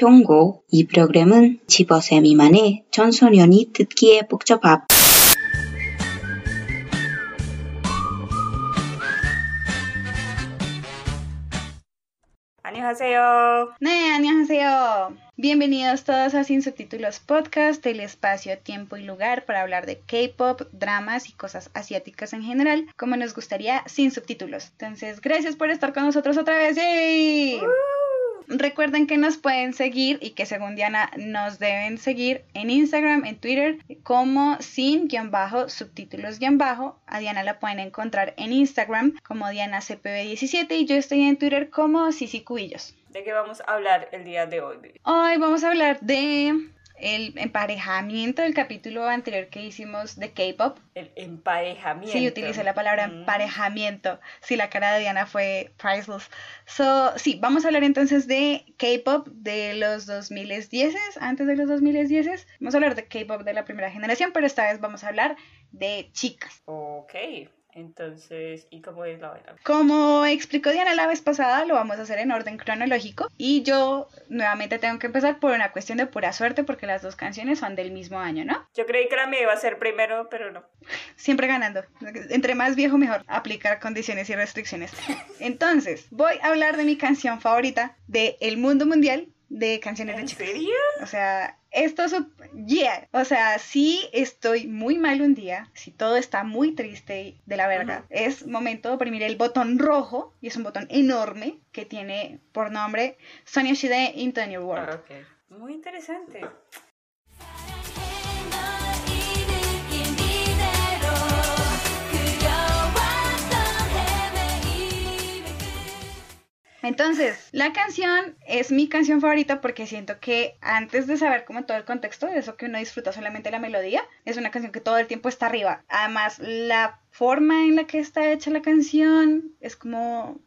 효고 이 프로그램은 15세 미만의 청소년이 듣기에 복잡합 안녕하세요. 네, 안녕하세요. Bienvenidos todos a Sin Subtítulos Podcast, el espacio, tiempo y lugar para hablar de K-pop, dramas y cosas asiáticas en general, como nos gustaría sin subtítulos. Entonces, gracias por estar con nosotros otra vez. ¡Yay! Recuerden que nos pueden seguir y que según Diana nos deben seguir en Instagram, en Twitter, como sin-subtítulos-bajo. A Diana la pueden encontrar en Instagram como DianaCPB17 y yo estoy en Twitter como Sisi Cubillos. ¿De qué vamos a hablar el día de hoy? Hoy vamos a hablar de el emparejamiento del capítulo anterior que hicimos de K-pop. El emparejamiento. Sí, utilicé la palabra Mm. emparejamiento. Sí, la cara de Diana fue priceless. So, sí, vamos a hablar entonces de K-pop de los 2010, antes de los 2010. Vamos a hablar de K-pop de la primera generación, pero esta vez vamos a hablar de chicas. Ok, entonces, ¿y cómo es la vaina? Como explicó Diana la vez pasada, lo vamos a hacer en orden cronológico y yo nuevamente tengo que empezar por una cuestión de pura suerte porque las dos canciones son del mismo año, ¿no? Yo creí que la mía iba a ser primero, pero no. Siempre ganando. Entre más viejo, mejor. Aplicar condiciones y restricciones. Entonces, voy a hablar de mi canción favorita de El Mundo Mundial de canciones de ¿En chicas. serio? O sea, esto es... Yeah. O sea, si estoy muy mal un día, si todo está muy triste de la verga, es momento de oprimir el botón rojo, y es un botón enorme que tiene por nombre Sonia Shide Into a New World. Ah. Muy interesante. Entonces, la canción es mi canción favorita porque siento que antes de saber como todo el contexto, de eso que uno disfruta solamente la melodía, es una canción que todo el tiempo está arriba. Además, la forma en la que está hecha la canción es como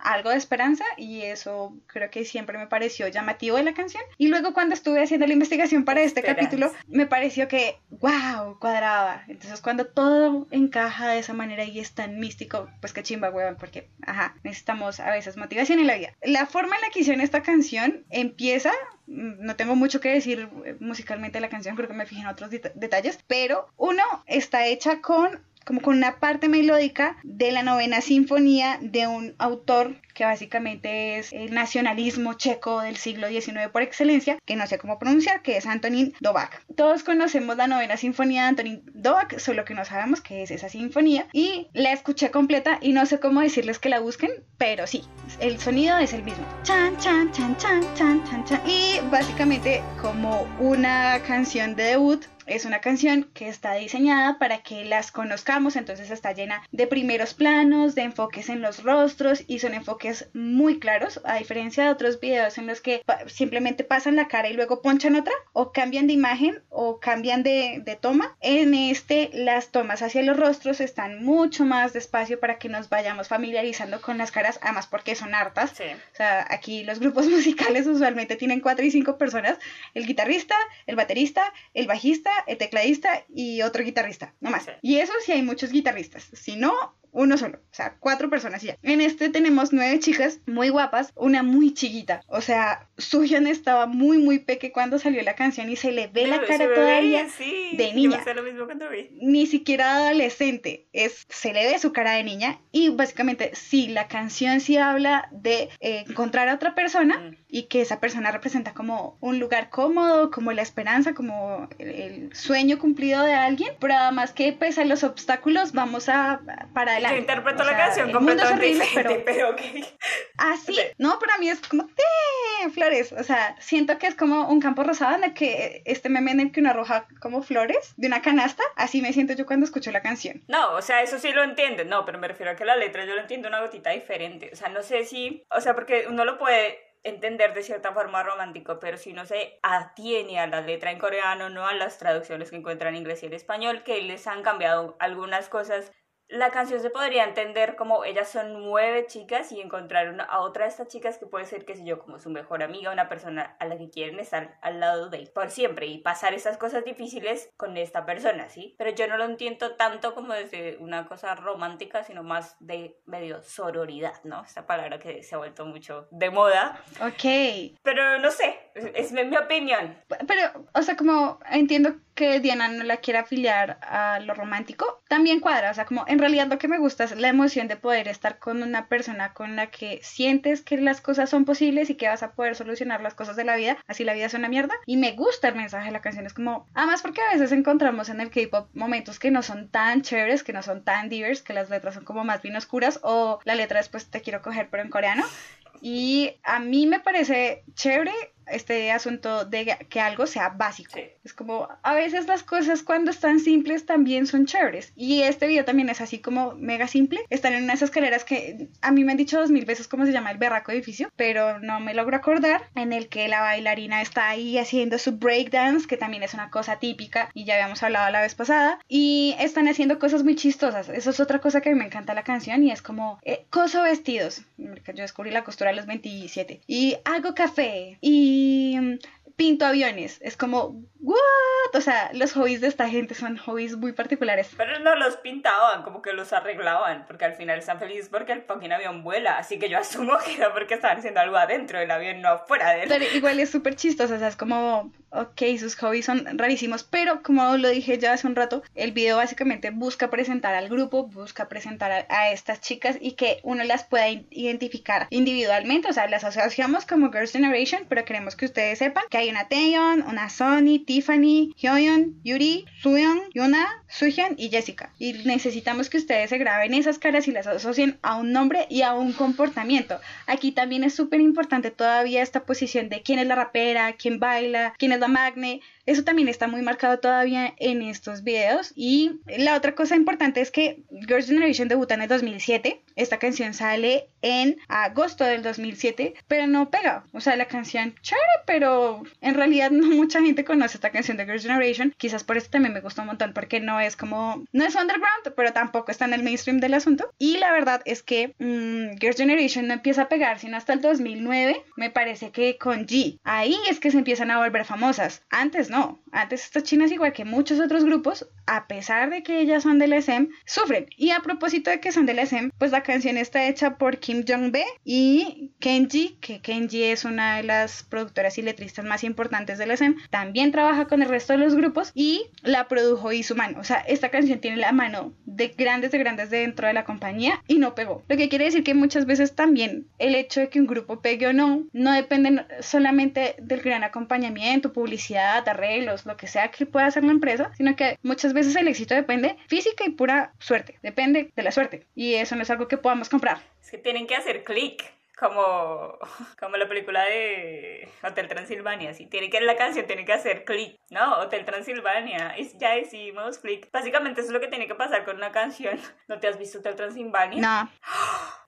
algo de esperanza y eso creo que siempre me pareció llamativo de la canción. Y luego cuando estuve haciendo la investigación para este Esperanza. capítulo, me pareció que, wow, cuadraba. Entonces cuando todo encaja de esa manera y es tan místico, pues qué chimba, weón, porque, ajá, necesitamos a veces motivación en la vida. La forma en la que hicieron esta canción empieza, mm, no tengo mucho que decir eh, musicalmente de la canción, creo que me fijé en otros det- detalles, pero uno está hecha con como con una parte melódica de la novena sinfonía de un autor que básicamente es el nacionalismo checo del siglo XIX por excelencia, que no sé cómo pronunciar, que es Antonín Dvořák. Todos conocemos la novena sinfonía de Antonín Dvořák, solo que no sabemos qué es esa sinfonía y la escuché completa y no sé cómo decirles que la busquen, pero sí, el sonido es el mismo. Chan, chan, chan, chan, chan, chan, chan. Y básicamente como una canción de debut es una canción que está diseñada para que las conozcamos, entonces está llena de primeros planos, de enfoques en los rostros y son enfoques muy claros, a diferencia de otros videos en los que pa- simplemente pasan la cara y luego ponchan otra, o cambian de imagen o cambian de, de toma. En este, las tomas hacia los rostros están mucho más despacio para que nos vayamos familiarizando con las caras, además porque son hartas. Sí. O sea, aquí los grupos musicales usualmente tienen cuatro y cinco personas, el guitarrista, el baterista, el bajista, el tecladista y otro guitarrista, no más. Sí. Y eso sí hay muchos guitarristas, si no, uno solo, o sea, cuatro personas y ya. En este tenemos nueve chicas muy guapas, una muy chiquita, o sea, Suhyun estaba muy muy peque cuando salió la canción y se le ve la Pero cara todavía sí. de niña. lo mismo cuando vi. ni siquiera adolescente, es, se le ve su cara de niña y básicamente sí, la canción sí habla de eh, encontrar a otra persona Mm. y que esa persona representa como un lugar cómodo, como la esperanza, como el, el sueño cumplido de alguien, pero además que pese a los obstáculos vamos a para adelante. Yo interpreto O la sea, canción mundo es completamente horrible, pero diferente, pero ok. así, Ok. no, para mí es como ¡té! flores, o sea, siento que es como un campo rosado en el que este meme en el que uno arroja como flores de una canasta, así me siento yo cuando escucho la canción. No, o sea, eso sí lo entienden, no, pero me refiero a que la letra yo lo entiendo una gotita diferente. O sea, no sé si, o sea, porque uno lo puede entender de cierta forma romántico, pero si no se atiene a la letra en coreano, no a las traducciones que encuentran en inglés y en español, que les han cambiado algunas cosas la canción se podría entender como ellas son nueve chicas y encontrar una, a otra de estas chicas que puede ser, qué sé yo, como su mejor amiga, una persona a la que quieren estar al lado de por siempre y pasar esas cosas difíciles con esta persona, ¿sí? Pero yo no lo entiendo tanto como desde una cosa romántica, sino más de medio sororidad, ¿no? Esta palabra que se ha vuelto mucho de moda. Ok. Pero no sé, es mi opinión. Pero, o sea, como entiendo que Diana no la quiere afiliar a lo romántico, también cuadra, o sea, como en realidad lo que me gusta es la emoción de poder estar con una persona con la que sientes que las cosas son posibles y que vas a poder solucionar las cosas de la vida, así la vida es una mierda, y me gusta el mensaje de la canción, es como, además porque a veces encontramos en el K-pop momentos que no son tan chéveres, que no son tan divers, que las letras son como más bien oscuras, o la letra después te quiero coger pero en coreano, y a mí me parece chévere este asunto de que algo sea básico. Es como a veces las cosas cuando están simples también son chéveres. Y este video también es así como mega simple. Están en unas escaleras que a mí me han dicho dos mil veces cómo se llama el berraco edificio, pero no me logro acordar. En el que la bailarina está ahí haciendo su breakdance, que también es una cosa típica y ya habíamos hablado la vez pasada. Y están haciendo cosas muy chistosas. Eso es otra cosa que me encanta la canción y es como eh, coso vestidos. Yo descubrí la costura a los 27. Y hago café. Y y pinto aviones. Es como, ¿what? O sea, los hobbies de esta gente son hobbies muy particulares. Pero no los pintaban, como que los arreglaban, porque al final están felices porque el fucking avión vuela. Así que yo asumo que era porque estaban haciendo algo adentro del avión, no afuera de él. Pero igual es súper chistoso, o sea, es como, ok, sus hobbies son rarísimos, pero como lo dije ya hace un rato, el video básicamente busca presentar al grupo, busca presentar a, a estas chicas y que uno las pueda identificar individualmente, o sea, las asociamos como Girls' Generation, pero queremos que ustedes sepan que hay una Taeyeon, una Sonny, Tiffany, Hyoyeon, Yuri, Suyeon, Yuna, Suhyun y Jessica. Y necesitamos que ustedes se graben esas caras y las asocien a un nombre y a un comportamiento. Aquí también es súper importante todavía esta posición de quién es la rapera, quién baila, quién es la magne, eso también está muy marcado todavía en estos videos. Y la otra cosa importante es que Girls' Generation debuta en el 2007. Esta canción sale en agosto del 2007, pero no pega. O sea, la canción chévere, pero en realidad no mucha gente conoce esta canción de Girls' Generation. Quizás por eso también me gustó un montón, porque no es como, no es underground, pero tampoco está en el mainstream del asunto. Y la verdad es que mm, Girls' Generation no empieza a pegar sino hasta el 2009, me parece que con G. Ahí es que se empiezan a volver famosas. Antes. Antes estas chinas, igual que muchos otros grupos, a pesar de que ellas son del SM, sufren. Y a propósito de que son del SM, pues la canción está hecha por Kim Jong-be y Kenji, que Kenji es una de las productoras y letristas más importantes del SM, también trabaja con el resto de los grupos y la produjo mano O sea, esta canción tiene la mano de grandes de grandes dentro de la compañía y no pegó. Lo que quiere decir que muchas veces también el hecho de que un grupo pegue o no, no depende solamente del gran acompañamiento, publicidad, arreglos, lo que sea que pueda hacer la empresa, sino que muchas veces el éxito depende física y pura suerte, depende de la suerte. Y eso no es algo que podamos comprar. Es que tienen que hacer clic. Como, como la película de Hotel Transilvania, si tiene que la canción tiene que hacer clic, ¿no? Hotel Transilvania, ya decimos clic. Básicamente eso es lo que tiene que pasar con una canción. ¿No te has visto Hotel Transilvania? No.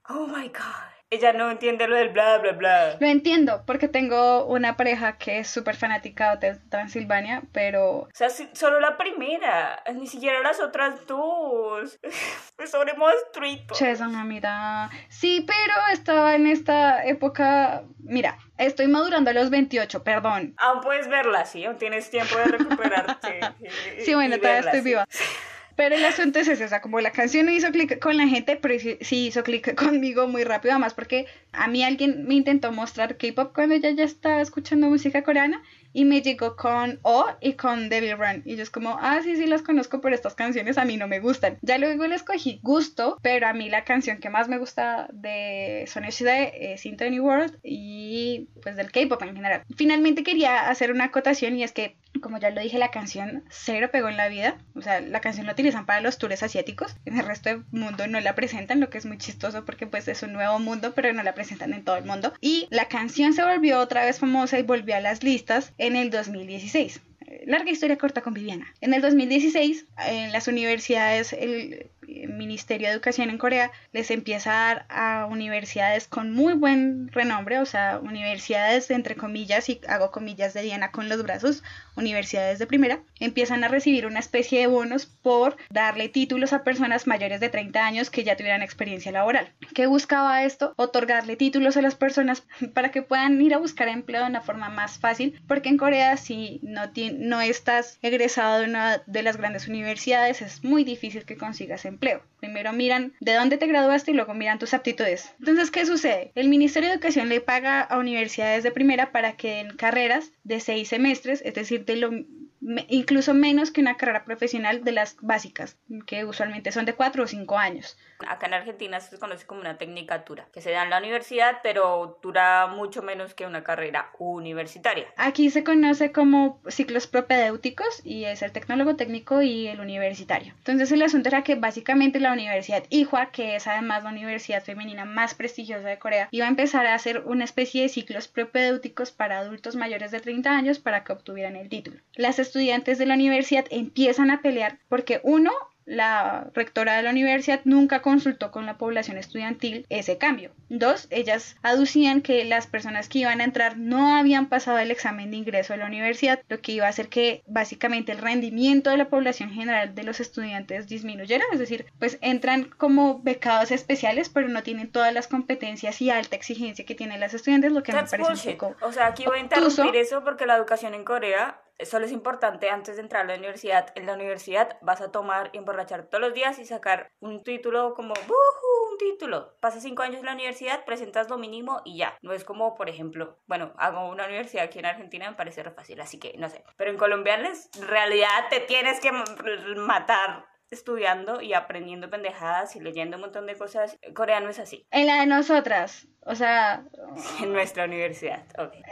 Oh my god. Ella no entiende lo del bla, bla, bla. Lo entiendo, porque tengo una pareja que es súper fanática de Transilvania, pero... O sea, solo la primera, ni siquiera las otras dos. Es sobre monstruito. Che, una mira. Sí, pero estaba en esta época... Mira, estoy madurando a los 28, perdón. Aún puedes verla, sí, aún tienes tiempo de recuperarte. sí, bueno, todavía estoy viva. Pero el asunto es ese, o sea, como la canción no hizo clic con la gente, pero sí, hizo clic conmigo muy rápido, además porque a mí alguien me intentó mostrar K-pop cuando ella ya estaba escuchando música coreana y me llegó con O y con Devil Run. Y yo es como, ah, sí, sí las conozco, pero estas canciones a mí no me gustan. Ya luego le escogí gusto, pero a mí la canción que más me gusta de Sonoshide es Into World y pues del K-pop en general. Finalmente quería hacer una acotación y es que como ya lo dije, la canción cero pegó en la vida. O sea, la canción la utilizan para los tours asiáticos. En el resto del mundo no la presentan, lo que es muy chistoso porque pues es un nuevo mundo, pero no la presentan en todo el mundo. Y la canción se volvió otra vez famosa y volvió a las listas en el 2016 larga historia corta con Viviana. En el 2016, en las universidades, el Ministerio de Educación en Corea les empieza a dar a universidades con muy buen renombre, o sea, universidades entre comillas, y hago comillas de Diana con los brazos, universidades de primera, empiezan a recibir una especie de bonos por darle títulos a personas mayores de 30 años que ya tuvieran experiencia laboral. ¿Qué buscaba esto? Otorgarle títulos a las personas para que puedan ir a buscar empleo de una forma más fácil, porque en Corea si no, no estás egresado de una de las grandes universidades es muy difícil que consigas empleo. Empleo. Primero miran de dónde te graduaste y luego miran tus aptitudes. Entonces, ¿qué sucede? El Ministerio de Educación le paga a universidades de primera para que en carreras de seis semestres, es decir, de lo incluso menos que una carrera profesional de las básicas, que usualmente son de cuatro o cinco años. Acá en Argentina se conoce como una tecnicatura, que se da en la universidad, pero dura mucho menos que una carrera universitaria. Aquí se conoce como ciclos propedéuticos y es el tecnólogo técnico y el universitario. Entonces el asunto era que básicamente la Universidad Ihua, que es además la universidad femenina más prestigiosa de Corea, iba a empezar a hacer una especie de ciclos propedéuticos para adultos mayores de 30 años para que obtuvieran el título. Las estudiantes de la universidad empiezan a pelear porque uno, la rectora de la universidad nunca consultó con la población estudiantil ese cambio. Dos, ellas aducían que las personas que iban a entrar no habían pasado el examen de ingreso a la universidad, lo que iba a hacer que básicamente el rendimiento de la población general de los estudiantes disminuyera, es decir, pues entran como becados especiales, pero no tienen todas las competencias y alta exigencia que tienen las estudiantes, lo que me parece un poco O sea, aquí voy a interrumpir eso porque la educación en Corea solo es importante antes de entrar a la universidad. En la universidad vas a tomar y emborrachar todos los días y sacar un título como un título. Pasas cinco años en la universidad, presentas lo mínimo y ya. No es como, por ejemplo, bueno, hago una universidad aquí en Argentina, me parece re fácil, así que no sé. Pero en Colombia en realidad te tienes que matar estudiando y aprendiendo pendejadas y leyendo un montón de cosas. Coreano es así. En la de nosotras, o sea... En nuestra universidad,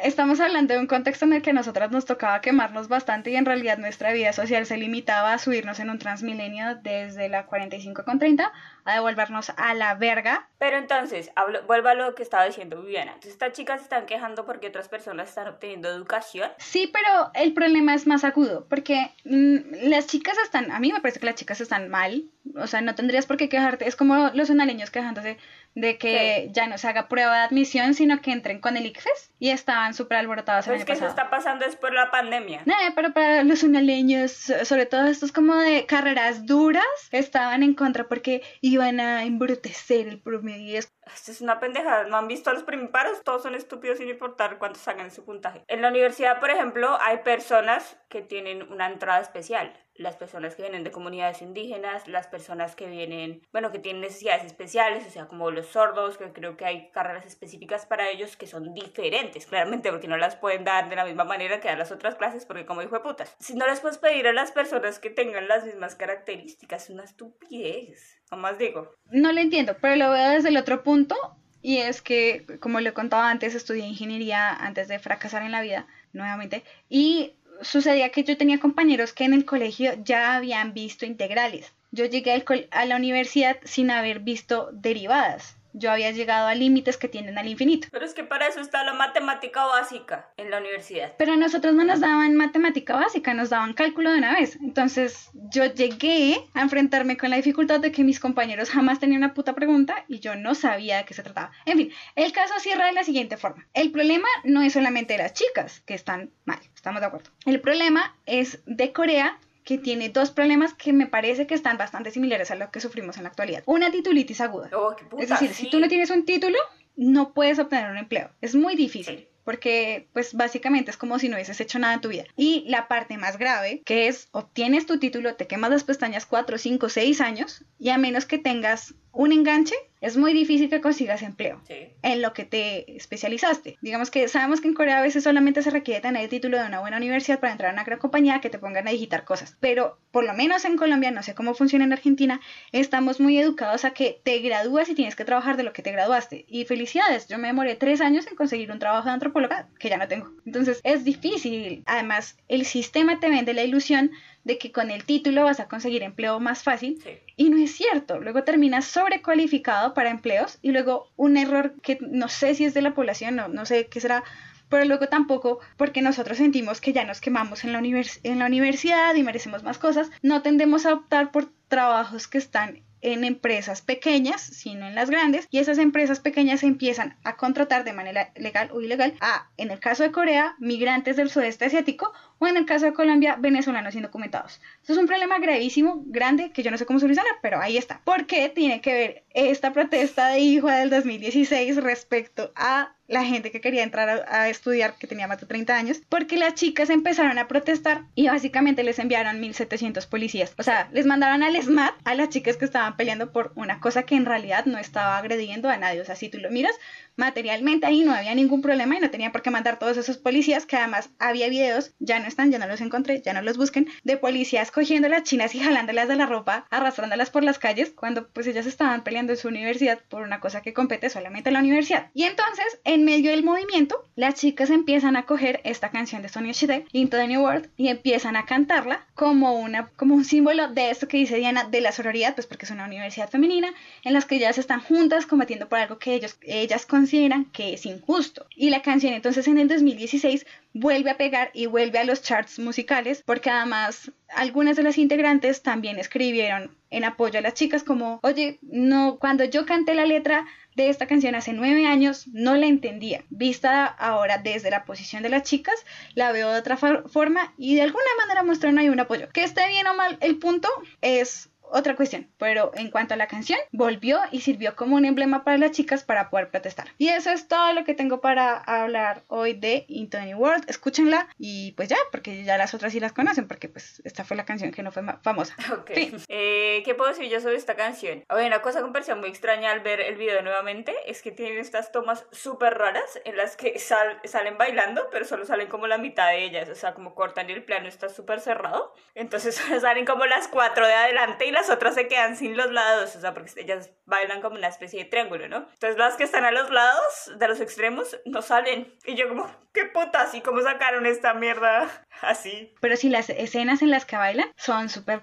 Estamos hablando de un contexto en el que a nosotras nos tocaba quemarnos bastante y en realidad nuestra vida social se limitaba a subirnos en un transmilenio desde la 45 con 30 a devolvernos a la verga. Pero entonces, hablo, vuelvo a lo que estaba diciendo Viviana. Entonces, estas chicas se están quejando porque otras personas están obteniendo educación. Sí, pero el problema es más agudo, porque mm, las chicas están, a mí me parece que las chicas están mal, o sea, no tendrías por qué quejarte, es como los unaleños quejándose de que ya no se haga prueba de admisión, sino que entren con el ICFES y estaban súper alborotados el año que se está pasando es por la pandemia. No, pero para los unaleños, sobre todo estos como de carreras duras, estaban en contra porque iban a embrutecer el promedio. Esto es una pendeja, ¿no han visto a los primiparos? Todos son estúpidos sin importar cuántos sacan su puntaje. En la universidad, por ejemplo, hay personas que tienen una entrada especial las personas que vienen de comunidades indígenas, las personas que vienen, bueno, que tienen necesidades especiales, o sea, como los sordos, que creo que hay carreras específicas para ellos que son diferentes, claramente, porque no las pueden dar de la misma manera que a las otras clases, porque como dijo de putas, si no les puedes pedir a las personas que tengan las mismas características, es una estupidez, más digo. No lo entiendo, pero lo veo desde el otro punto, y es que, como le contaba antes, estudié ingeniería antes de fracasar en la vida, nuevamente, y sucedía que yo tenía compañeros que en el colegio ya habían visto integrales. Yo llegué a la universidad sin haber visto derivadas yo había llegado a límites que tienden al infinito. Pero es que para eso está la matemática básica en la universidad. Pero a nosotros no nos daban matemática básica, nos daban cálculo de una vez. Entonces yo llegué a enfrentarme con la dificultad de que mis compañeros jamás tenían una puta pregunta y yo no sabía de qué se trataba. En fin, el caso cierra de la siguiente forma. El problema no es solamente de las chicas que están mal, estamos de acuerdo. El problema es de Corea que tiene dos problemas que me parece que están bastante similares a lo que sufrimos en la actualidad. Una titulitis aguda. Oh, es decir, si tú no tienes un título, no puedes obtener un empleo. Es muy difícil porque pues básicamente es como si no hubieses hecho nada en tu vida. Y la parte más grave, que es obtienes tu título, te quemas las pestañas 4, 5, 6 años y a menos que tengas un enganche, es muy difícil que consigas empleo en lo que te especializaste. Digamos que sabemos que en Corea a veces solamente se requiere tener el título de una buena universidad para entrar a una gran compañía que te pongan a digitar cosas. Pero por lo menos en Colombia, no sé cómo funciona en Argentina, estamos muy educados a que te gradúas y tienes que trabajar de lo que te graduaste. Y felicidades, yo me demoré tres años en conseguir un trabajo de antropóloga que ya no tengo. Entonces es difícil. Además, el sistema te vende la ilusión de que con el título vas a conseguir empleo más fácil. Y no es cierto. Luego terminas sobrecualificado para empleos y luego un error que no sé si es de la población, no, no sé qué será, pero luego tampoco porque nosotros sentimos que ya nos quemamos en la, en la universidad y merecemos más cosas, no tendemos a optar por trabajos que están en empresas pequeñas, sino en las grandes, y esas empresas pequeñas empiezan a contratar de manera legal o ilegal a, en el caso de Corea, migrantes del sudeste asiático o en el caso de Colombia, venezolanos indocumentados. Esto es un problema gravísimo, grande, que yo no sé cómo solucionar, pero ahí está. ¿Por qué tiene que ver esta protesta de hijo del 2016 respecto a la gente que quería entrar a, estudiar, que tenía más de 30 años, porque las chicas empezaron a protestar y básicamente les enviaron 1700 policías. O sea, les mandaron al SMAT a las chicas que estaban peleando por una cosa que en realidad no estaba agrediendo a nadie. O sea, si tú lo miras, materialmente ahí no había ningún problema y no tenía por qué mandar todos esos policías, que además había videos, ya no están, ya no los encontré, ya no los busquen, de policías cogiendo las chinas y jalándolas de la ropa, arrastrándolas por las calles, cuando pues ellas estaban peleando en su universidad por una cosa que compete solamente a la universidad. Y entonces, en medio del movimiento, las chicas empiezan a coger esta canción de Sonia Shide, Into the New World, y empiezan a cantarla como, una, como un símbolo de esto que dice Diana, de la sororidad, pues porque es una universidad femenina, en las que ellas están juntas combatiendo por algo que ellos, ellas consideran que es injusto. Y la canción entonces en el 2016 vuelve a pegar y vuelve a los charts musicales porque además algunas de las integrantes también escribieron en apoyo a las chicas como, oye, no, cuando yo canté la letra de esta canción hace nueve años no la entendía. Vista ahora desde la posición de las chicas, la veo de otra forma y de alguna manera muestran ahí un apoyo. Que esté bien o mal, el punto es otra cuestión, pero en cuanto a la canción, volvió y sirvió como un emblema para las chicas para poder protestar. Y eso es todo lo que tengo para hablar hoy de Into the New World. Escúchenla y pues ya, porque ya las otras sí las conocen, porque pues esta fue la canción que no fue famosa. Ok. Eh, ¿Qué puedo decir yo sobre esta canción? Oye, una cosa que me pareció muy extraña al ver el video nuevamente es que tienen estas tomas súper raras en las que salen bailando, pero solo salen como la mitad de ellas, o sea, como cortan y el plano está súper cerrado. Entonces salen como las cuatro de adelante y las otras se quedan sin los lados, o sea, porque ellas bailan como una especie de triángulo, ¿no? Entonces las que están a los lados, de los extremos, no salen. Y yo como, qué putas, ¿y cómo sacaron esta mierda así? Pero si las escenas en las que bailan son súper...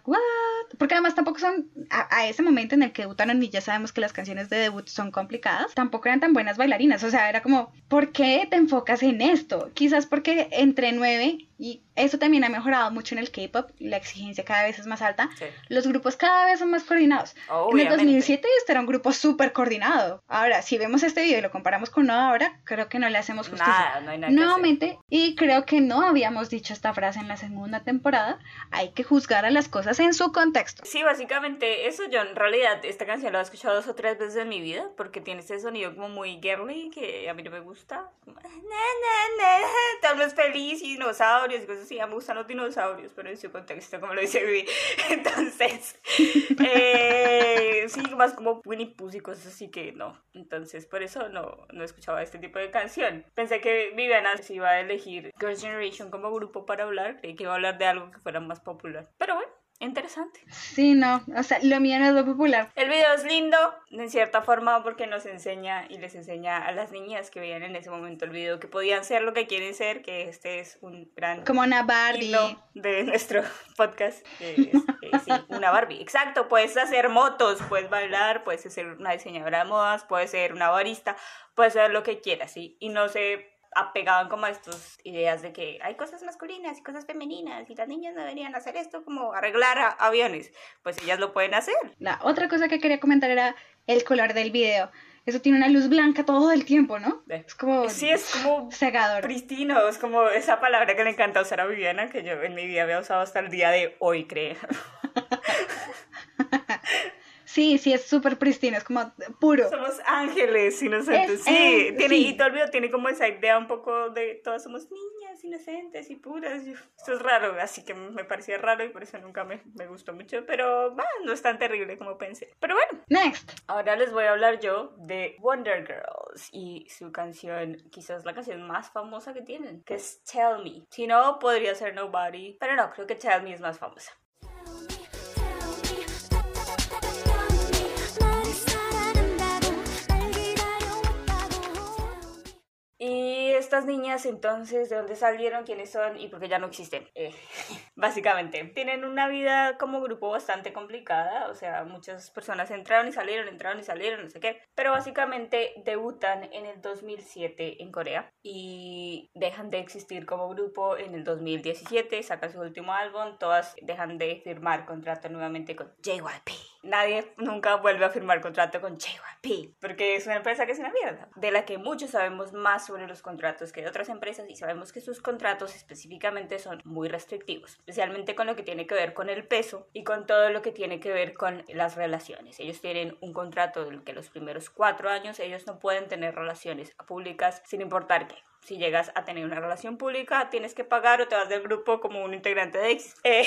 Porque además tampoco son, a, ese momento en el que debutaron y ya sabemos que las canciones de debut son complicadas, tampoco eran tan buenas bailarinas. O sea, era como, ¿por qué te enfocas en esto? Quizás porque entre nueve y eso también ha mejorado mucho en el K-pop, la exigencia cada vez es más alta. Los grupos cada vez son más coordinados. En el 2007 este era un grupo súper coordinado. Ahora, si vemos este video y lo comparamos con ahora, creo que no le hacemos justicia. Nada, no hay nada Nuevamente, y creo que no habíamos dicho esta frase en la segunda temporada, hay que juzgar a las cosas en su contexto. Sí, básicamente eso yo en realidad esta canción la he escuchado dos o tres veces en mi vida porque tiene ese sonido como muy girly que a mí no me gusta. Tal vez feliz y dinosaurio y cosas así. me gustan los dinosaurios, pero en su contexto, como lo dice Vivi. Entonces, eh, sí, más como Winnie Pooh y cosas así que no. Entonces, por eso no, no escuchaba este tipo de canción. Pensé que Viviana se iba a elegir Girls' Generation como grupo para hablar, y que iba a hablar de algo que fuera más popular. Pero bueno. Interesante. Sí, no, o sea, lo mío no es lo popular. El video es lindo, en cierta forma, porque nos enseña y les enseña a las niñas que veían en ese momento el video que podían ser lo que quieren ser, que este es un gran... Como una Barbie. De nuestro podcast. sí, una Barbie. Exacto, puedes hacer motos, puedes bailar, puedes ser una diseñadora de modas, puedes ser una barista, puedes ser lo que quieras, ¿sí? Y no se apegaban como a estas ideas de que hay cosas masculinas y cosas femeninas y las niñas deberían hacer esto como arreglar aviones, pues ellas lo pueden hacer. La otra cosa que quería comentar era el color del video. Eso tiene una luz blanca todo el tiempo, ¿no? Es como Sí, es como cegador. Pristino, es como esa palabra que le encanta usar a Viviana que yo en mi vida había usado hasta el día de hoy, creo. Sí, sí, es súper pristino, es como puro. Somos ángeles inocentes. sí, tiene, y todo el video tiene como esa idea un poco de todas somos niñas inocentes y puras. Esto es raro, así que me parecía raro y por eso nunca me, me gustó mucho, pero no es tan terrible como pensé. Pero bueno. Next. Ahora les voy a hablar yo de Wonder Girls y su canción, quizás la canción más famosa que tienen, que es Tell Me. Si no, podría ser Nobody, pero no, creo que Tell Me es más famosa. Y estas niñas entonces, ¿de dónde salieron? ¿Quiénes son? Y porque ya no existen. Eh, básicamente, tienen una vida como grupo bastante complicada. O sea, muchas personas entraron y salieron, entraron y salieron, no sé qué. Pero básicamente debutan en el 2007 en Corea y dejan de existir como grupo en el 2017. Sacan su último álbum. Todas dejan de firmar contrato nuevamente con JYP. Nadie nunca vuelve a firmar contrato con JYP porque es una empresa que es una mierda. De la que muchos sabemos más sobre los contratos que de otras empresas y sabemos que sus contratos específicamente son muy restrictivos. Especialmente con lo que tiene que ver con el peso y con todo lo que tiene que ver con las relaciones. Ellos tienen un contrato del que los primeros cuatro años ellos no pueden tener relaciones públicas sin importar qué si llegas a tener una relación pública, tienes que pagar o te vas del grupo como un integrante de X. Eh,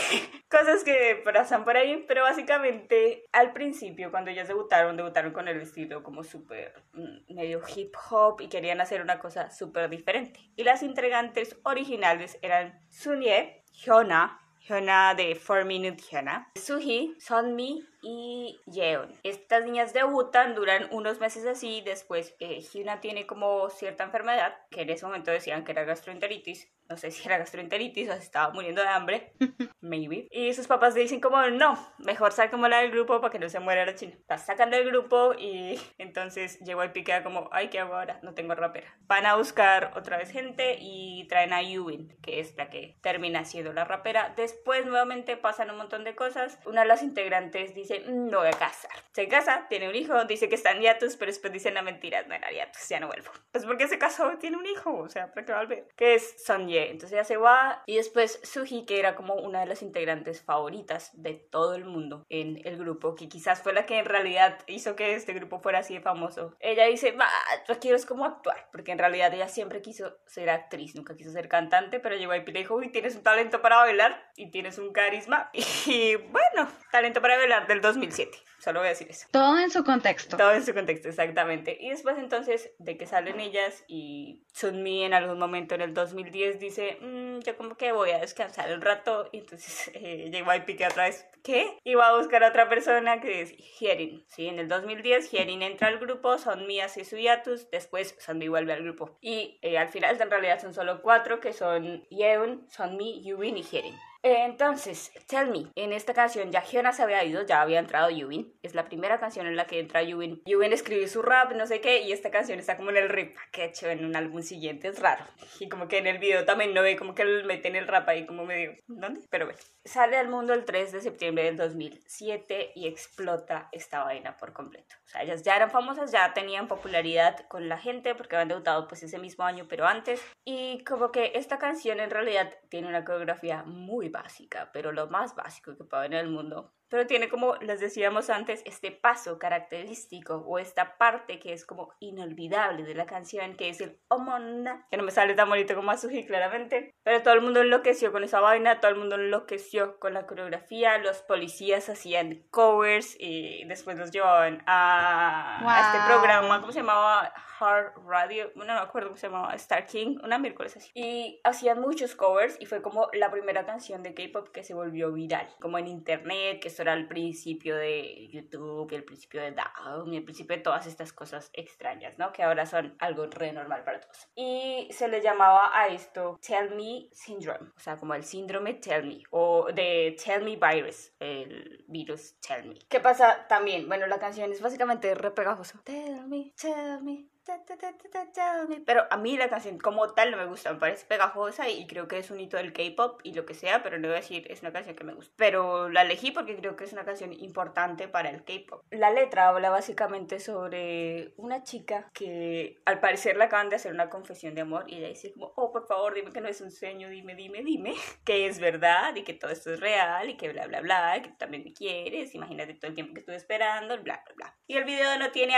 cosas que pasan por ahí, pero básicamente al principio, cuando ellas debutaron, debutaron con el estilo como súper mm, medio hip hop y querían hacer una cosa súper diferente. Y las integrantes originales eran Sunye, Hyuna, Hyuna de 4 Minute Hyuna, Suhi, Sonmi y Yeon. Estas niñas debutan, duran unos meses así, después eh, Hyuna tiene como cierta enfermedad, que en ese momento decían que era gastroenteritis, no sé si era gastroenteritis o se estaba muriendo de hambre, maybe. Y sus papás dicen como, no, mejor la del grupo para que no se muera la china. La sacan del grupo y entonces llegó y piquea como, ay, ¿qué hago ahora? No tengo rapera. Van a buscar otra vez gente y traen a Yuin, que es la que termina siendo la rapera. Después nuevamente pasan un montón de cosas. Una de las integrantes dice, no voy a casar. Se casa, tiene un hijo, dice que está en hiatus, pero después dice, no, mentiras, no era hiatus, ya no vuelvo. Pues porque se casó, tiene un hijo, o sea, ¿para qué va volver? Que es Sonye. Entonces ella se va y después Suji, que era como una de las integrantes favoritas de todo el mundo en el grupo, que quizás fue la que en realidad hizo que este grupo fuera así de famoso. Ella dice, va, yo quiero es como actuar, porque en realidad ella siempre quiso ser actriz, nunca quiso ser cantante, pero llegó ahí y le tienes un talento para bailar y tienes un carisma. Y bueno, talento para bailar del 2007. Solo voy a decir eso. Todo en su contexto. Todo en su contexto, exactamente. Y después entonces de que salen ellas y Sunmi en algún momento en el 2010 dice, mm, yo como que voy a descansar un rato. Y entonces eh, llegó pique otra vez, ¿qué? Y va a buscar a otra persona que es Hyerin. Sí, en el 2010 Hyerin entra al grupo, Sunmi hace su hiatus, después Sunmi vuelve al grupo. Y eh, al final en realidad son solo cuatro que son Yeon, Sunmi, Yubin y Hyerin. Entonces, Tell Me, en esta canción ya Hyuna se había ido, ya había entrado Yubin. Es la primera canción en la que entra Yubin. Yubin escribió su rap, no sé qué, y esta canción está como en el rap que hecho en un álbum siguiente, es raro. Y como que en el video también no ve como que él mete en el rap ahí como medio, ¿dónde? Pero bueno. Sale al mundo el 3 de septiembre del 2007 y explota esta vaina por completo. O sea, ellas ya eran famosas, ya tenían popularidad con la gente porque habían debutado pues ese mismo año, pero antes. Y como que esta canción en realidad tiene una coreografía muy básica, pero lo más básico que puede haber en el mundo pero tiene como les decíamos antes este paso característico o esta parte que es como inolvidable de la canción que es el omona que no me sale tan bonito como Azuji claramente pero todo el mundo enloqueció con esa vaina todo el mundo enloqueció con la coreografía los policías hacían covers y después los llevaban a, a este programa ¿cómo se llamaba? Hard Radio, no me acuerdo cómo se llamaba, Star King, una miércoles así. Y hacían muchos covers y fue como la primera canción de K-pop que se volvió viral, como en internet, que esto era el principio de YouTube, el principio de Down, el principio de todas estas cosas extrañas, ¿no? Que ahora son algo re normal para todos. Y se le llamaba a esto Tell Me Syndrome, o sea, como el síndrome Tell Me, o de Tell Me Virus, el virus Tell Me. ¿Qué pasa también? Bueno, la canción es básicamente re pegajosa. Tell me, tell me, pero a mí la canción como tal no me gusta, me parece pegajosa y creo que es un hito del K-pop y lo que sea, pero no voy a decir es una canción que me gusta. Pero la elegí porque creo que es una canción importante para el K-pop. La letra habla básicamente sobre una chica que al parecer le acaban de hacer una confesión de amor y ella dice como, oh, por favor, dime que no es un sueño, dime, dime, dime, que es verdad y que todo esto es real y que bla, bla, bla, que tú también me quieres, imagínate todo el tiempo que estuve esperando, bla, bla, bla. Y el video no tiene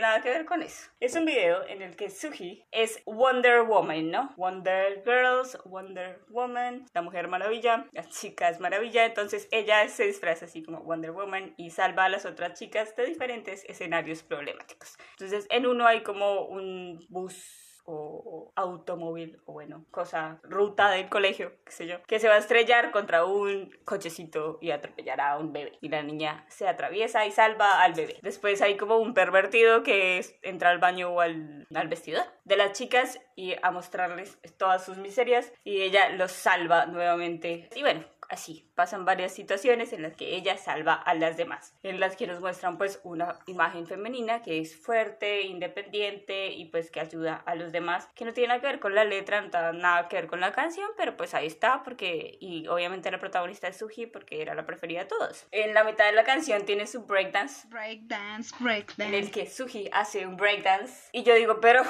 nada que ver con eso. Es un video en el que Suji es Wonder Woman, ¿no? Wonder Girls, Wonder Woman, la mujer maravilla, la chica es maravilla, entonces ella se disfraza así como Wonder Woman y salva a las otras chicas de diferentes escenarios problemáticos. Entonces en uno hay como un bus o, automóvil o bueno, cosa, ruta del colegio, qué sé yo, que se va a estrellar contra un cochecito y atropellará a un bebé. Y la niña se atraviesa y salva al bebé. Después hay como un pervertido que entra al baño o al, al vestidor de las chicas y a mostrarles todas sus miserias y ella los salva nuevamente. Y bueno, así, pasan varias situaciones en las que ella salva a las demás, en las que nos muestran pues una imagen femenina que es fuerte, independiente y pues que ayuda a los demás, que no tiene nada que ver con la letra, no nada que ver con la canción, pero pues ahí está porque, y obviamente la protagonista es Suji porque era la preferida de todos. En la mitad de la canción tiene su breakdance. Breakdance, breakdance. En el que Suji hace un breakdance y yo digo, pero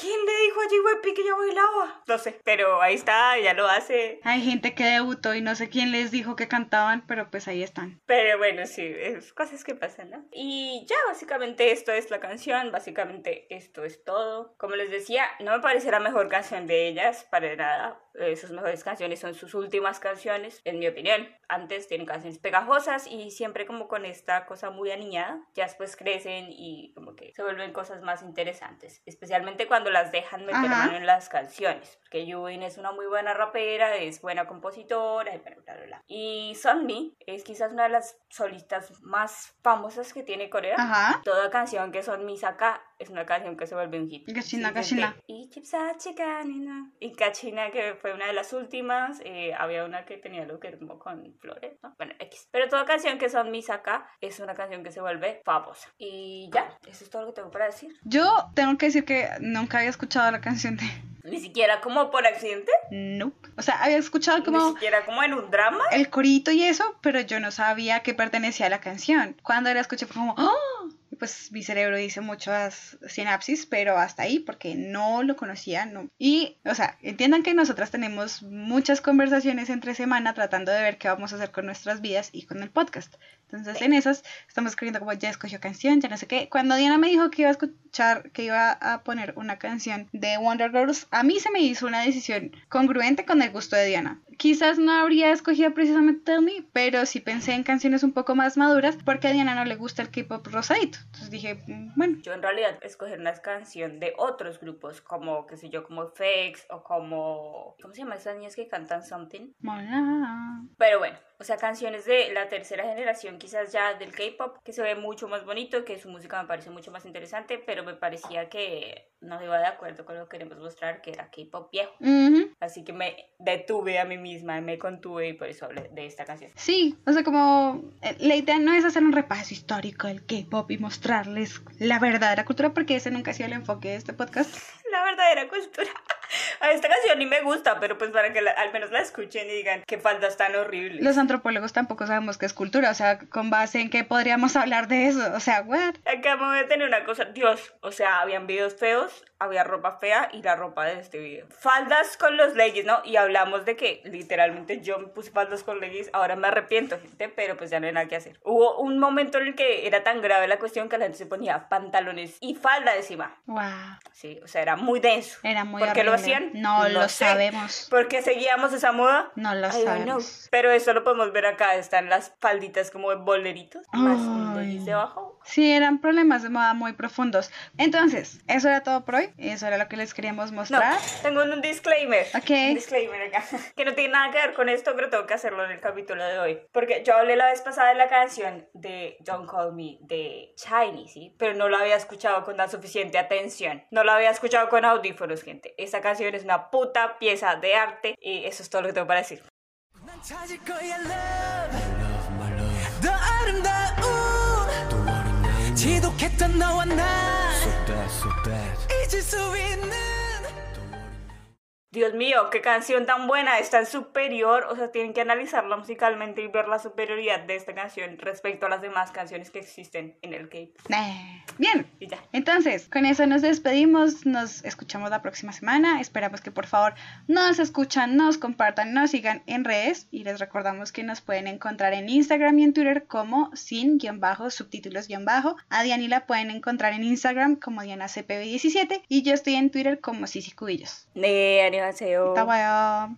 ¿Quién le dijo a JYP que ya bailaba? No sé, pero ahí está, ya lo hace. Hay gente que debutó y no sé quién les dijo que cantaban, pero pues ahí están. Pero bueno, sí, es cosas que pasan, ¿no? Y ya, básicamente esto es la canción, básicamente esto es todo. Como les decía, no me parece la mejor canción de ellas, para nada. Eh, sus mejores canciones son sus últimas canciones, en mi opinión. Antes tienen canciones pegajosas y siempre como con esta cosa muy aniñada. Ya después crecen y como que se vuelven cosas más interesantes. Especialmente cuando las dejan meter Ajá. mano en las canciones. Porque Yubin es una muy buena rapera, es buena compositora y bla, bla, bla. Y Sunmi es quizás una de las solistas más famosas que tiene Corea. Ajá. Toda canción que Sunmi saca es una canción que se vuelve un hit. Gachina, gachina. Y Cachina, que fue una de las últimas. eh, había una que tenía lo que ritmo con flores, ¿no? Bueno, X. Pero toda canción que Sunmi saca es una canción que se vuelve famosa. Y ya, eso es todo lo que tengo para decir. Yo tengo que decir que nunca había escuchado la canción de Ni siquiera como por accidente, Nope. O sea, había escuchado ni como siquiera como en un drama. el corito y eso, pero yo no sabía que pertenecía a la canción. Cuando la escuché fue como, ¡oh! Pues mi cerebro hizo muchas sinapsis, pero hasta ahí porque no lo conocía, no. Y, o sea, entiendan que nosotras tenemos muchas conversaciones entre semana tratando de ver qué vamos a hacer con nuestras vidas y con el podcast. Entonces, en esas estamos escribiendo como ya escogió canción, ya no sé qué. Cuando Diana me dijo que iba a escuchar, que iba a poner una canción de Wonder Girls, a mí se me hizo una decisión congruente con el gusto de Diana. Quizás no habría escogido precisamente Tell Me, pero sí pensé en canciones un poco más maduras porque a Diana no le gusta el K-pop rosadito. Entonces dije, mm, bueno, Yo en realidad escoger una canción de otros grupos, como, qué sé yo, como FX o como... ¿Cómo se llama esas niñas que cantan Something? mola. Pero bueno, o sea, canciones de la tercera generación quizás ya del K-pop, que se ve mucho más bonito, que su música me parece mucho más interesante, pero me parecía que no iba de acuerdo con lo que queremos mostrar, que era K-pop viejo. Ujú. Así que me detuve a mí misma, me contuve y por eso hablé de esta canción. Sí, o sea, como eh, la idea no es hacer un repaso histórico del K-pop y mostrarles la verdadera cultura, porque ese nunca ha sido el enfoque de este podcast. La verdadera cultura. A esta canción ni me gusta, pero pues para que la- al menos la escuchen y digan qué faldas tan horribles. Los antropólogos tampoco sabemos qué es cultura, o sea, con base en qué podríamos hablar de eso, o sea, what? Acá me voy a tener una cosa, Dios, o sea, habían videos feos, había ropa fea y la ropa de este video. Faldas con los leggings, ¿no? Y hablamos de que literalmente yo me puse faldas con leggings, ahora me arrepiento, gente, pero pues ya no hay nada que hacer. Hubo un momento en el que era tan grave la cuestión que la gente se ponía pantalones y falda encima. Wow, Sí, o sea, era muy denso. era muy ¿Por qué lo hacían? No, lo sé. sabemos. ¿Por qué seguíamos esa moda? No lo sabemos. Pero eso lo podemos ver acá, están las falditas como de boleritos, más un Ay. debajo. Sí, eran problemas de moda muy profundos. Entonces, eso era todo por hoy. Eso era lo que les queríamos mostrar. No, tengo un disclaimer. Ok. Un disclaimer acá. Que no tiene nada que ver con esto, pero tengo que hacerlo en el capítulo de hoy. Porque yo hablé la vez pasada de la canción de Don't Call Me de Shiny, ¿sí? Pero no la había escuchado con la suficiente atención. No la había escuchado con audífonos, gente. Esta canción es una puta pieza de arte y eso es todo lo que tengo para decir. So bad, so bad. 가질 수 있는 Dios mío, qué canción tan buena, es tan superior, o sea, tienen que analizarla musicalmente y ver la superioridad de esta canción respecto a las demás canciones que existen en el. Eh, Bien, Y ya. Entonces, con eso nos despedimos, nos escuchamos la próxima semana. Esperamos que por favor nos escuchan, nos compartan, nos sigan en redes y les recordamos que nos pueden encontrar en Instagram y en Twitter como sin-subtítulos-bajo. A Diani la pueden encontrar en Instagram como DianaCPB17 y yo estoy en Twitter como Sisi Cubillos. 네, 안녕하세요. 이따 봐요.